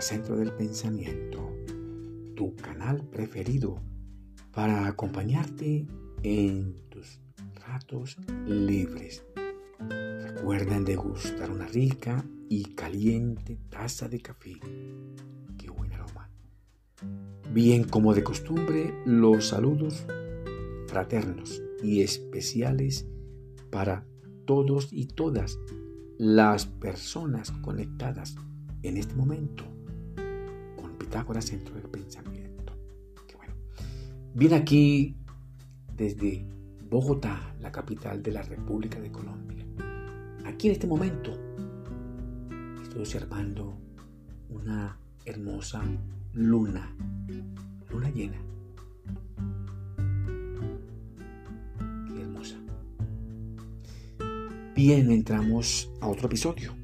Centro del Pensamiento, tu canal preferido para acompañarte en tus ratos libres. Recuerden degustar una rica y caliente taza de café. Qué buen aroma. Bien como de costumbre, los saludos fraternos y especiales para todos y todas las personas conectadas en este momento Pitágoras Centro del Pensamiento. Qué bueno. Aquí desde Bogotá, la capital de la República de Colombia. Aquí en este momento estoy observando una hermosa luna, luna llena. Qué hermosa. Bien, entramos a otro episodio.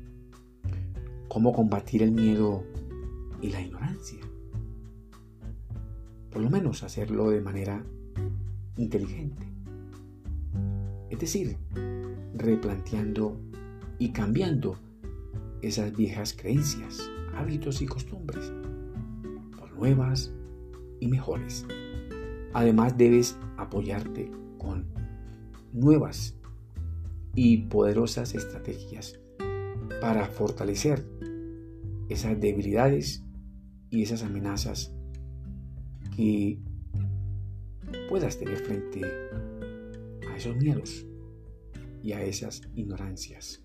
Cómo combatir el miedo y la ignorancia. Por lo menos hacerlo de manera inteligente. Es decir, replanteando y cambiando esas viejas creencias, hábitos y costumbres por nuevas y mejores. Además debes apoyarte con nuevas y poderosas estrategias para fortalecer esas debilidades y esas amenazas que puedas tener frente a esos miedos y a esas ignorancias.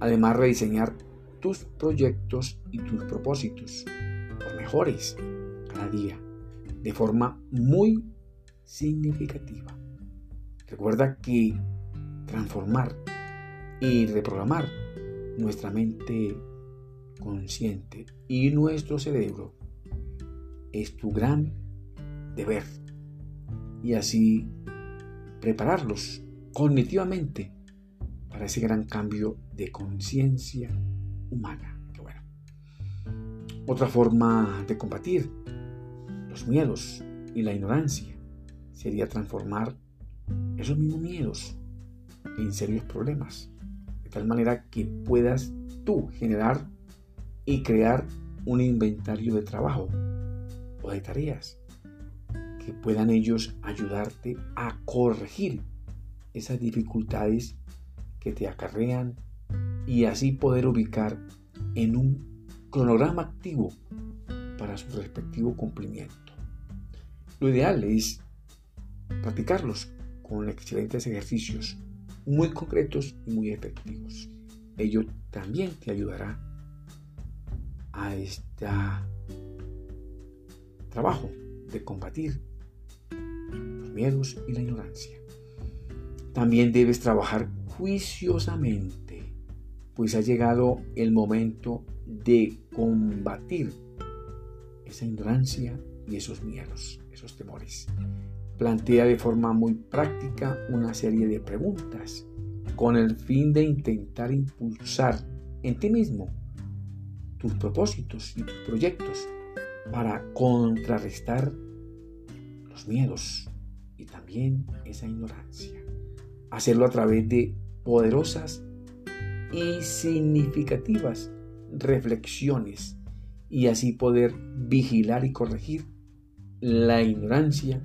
Además, rediseñar tus proyectos y tus propósitos por mejores cada día de forma muy significativa. Recuerda que transformar y reprogramar nuestra mente consciente y nuestro cerebro es tu gran deber y así prepararlos cognitivamente para ese gran cambio de conciencia humana. Otra forma de combatir los miedos y la ignorancia sería transformar esos mismos miedos en serios problemas, de tal manera que puedas tú generar y crear un inventario de trabajo o de tareas que puedan ellos ayudarte a corregir esas dificultades que te acarrean y así poder ubicar en un cronograma activo para su respectivo cumplimiento. Lo ideal es practicarlos con excelentes ejercicios muy concretos y muy efectivos. Ello también te ayudará a este trabajo de combatir los miedos y la ignorancia. También debes trabajar juiciosamente, pues ha llegado el momento de combatir esa ignorancia y esos miedos, esos temores. Plantea de forma muy práctica una serie de preguntas con el fin de intentar impulsar en ti mismo tus propósitos y tus proyectos para contrarrestar los miedos y también esa ignorancia. Hacerlo a través de poderosas y significativas reflexiones y así poder vigilar y corregir la ignorancia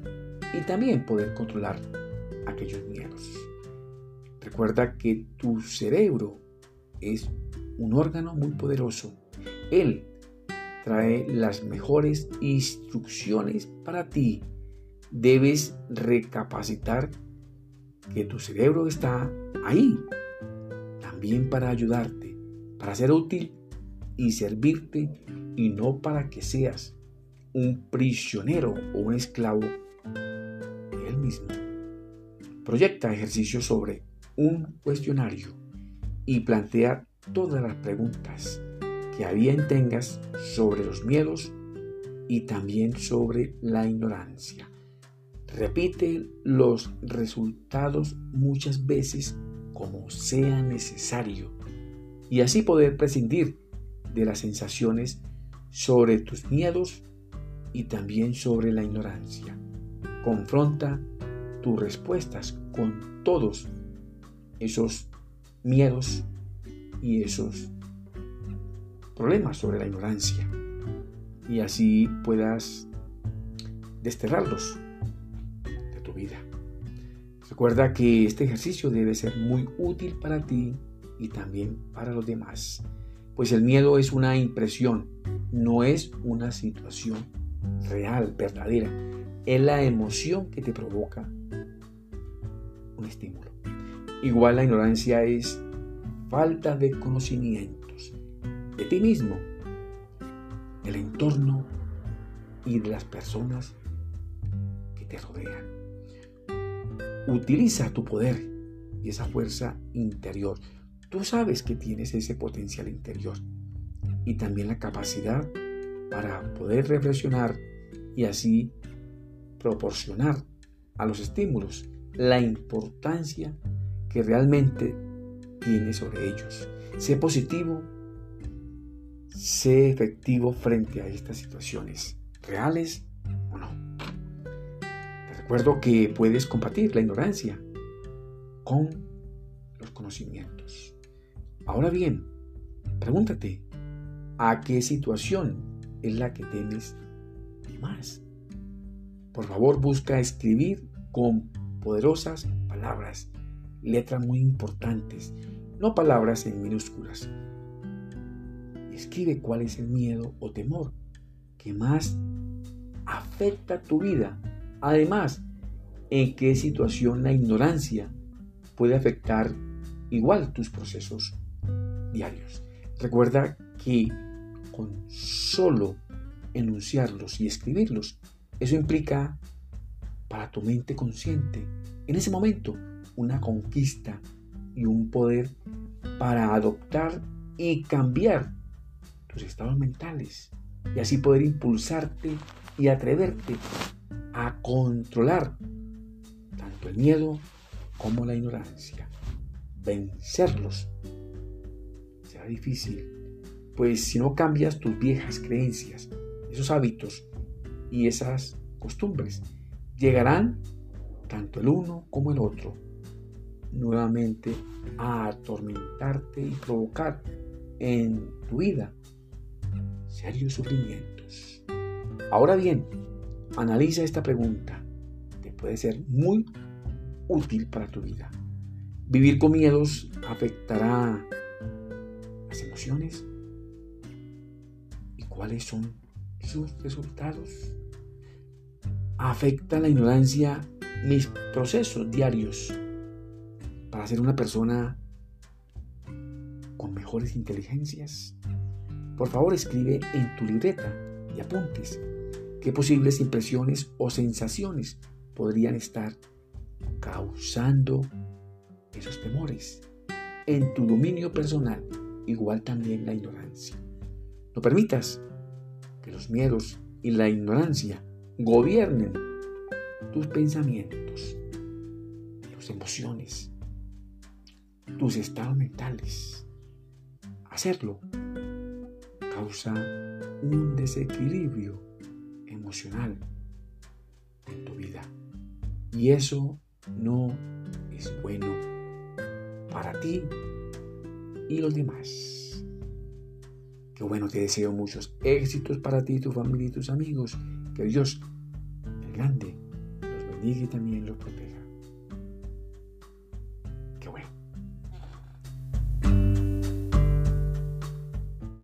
y también poder controlar aquellos miedos. Recuerda que tu cerebro es un órgano muy poderoso. Él trae las mejores instrucciones para ti. Debes recapacitar que tu cerebro está ahí también para ayudarte, para ser útil y servirte y no para que seas un prisionero o un esclavo de él mismo. Proyecta ejercicios sobre un cuestionario y plantea todas las preguntas que bien tengas sobre los miedos y también sobre la ignorancia. Repite los resultados muchas veces como sea necesario y así poder prescindir de las sensaciones sobre tus miedos y también sobre la ignorancia. Confronta tus respuestas con todos esos miedos y esos problemas sobre la ignorancia y así puedas desterrarlos de tu vida. Recuerda que este ejercicio debe ser muy útil para ti y también para los demás, pues el miedo es una impresión, no es una situación real, verdadera. Es la emoción que te provoca un estímulo. Igual la ignorancia es falta de conocimientos de ti mismo, del entorno y de las personas que te rodean. Utiliza tu poder y esa fuerza interior. Tú sabes que tienes ese potencial interior y también la capacidad para poder reflexionar y así proporcionar a los estímulos la importancia que realmente tiene sobre ellos. Sé positivo, sé efectivo frente a estas situaciones, reales o no. Te recuerdo que puedes combatir la ignorancia con los conocimientos. Ahora bien, pregúntate, ¿a qué situación es la que temes más? Por favor, busca escribir con poderosas palabras, letras muy importantes, no palabras en minúsculas. Escribe cuál es el miedo o temor que más afecta tu vida. Además, en qué situación la ignorancia puede afectar igual tus procesos diarios. Recuerda que con solo enunciarlos y escribirlos, eso implica para tu mente consciente en ese momento una conquista y un poder para adoptar y cambiar tus estados mentales y así poder impulsarte y atreverte a controlar tanto el miedo como la ignorancia. Vencerlos será difícil, pues si no cambias tus viejas creencias, esos hábitos y esas costumbres, llegarán tanto el uno como el otro nuevamente a atormentarte y provocar en tu vida serios sufrimientos. Ahora bien, analiza esta pregunta que puede ser muy útil para tu vida. Vivir con miedos afectará las emociones y cuáles son sus resultados afecta la ignorancia mis procesos diarios para ser una persona con mejores inteligencias? Por favor, escribe en tu libreta y apuntes qué posibles impresiones o sensaciones podrían estar causando esos temores en tu dominio personal, igual también la ignorancia. No permitas que los miedos y la ignorancia gobiernen tus pensamientos, tus emociones, tus estados mentales. Hacerlo causa un desequilibrio emocional en tu vida. Y eso no es bueno para ti y los demás. Qué bueno, te deseo muchos éxitos para ti, tu familia y tus amigos. Que Dios, el grande, los bendiga y también los proteja.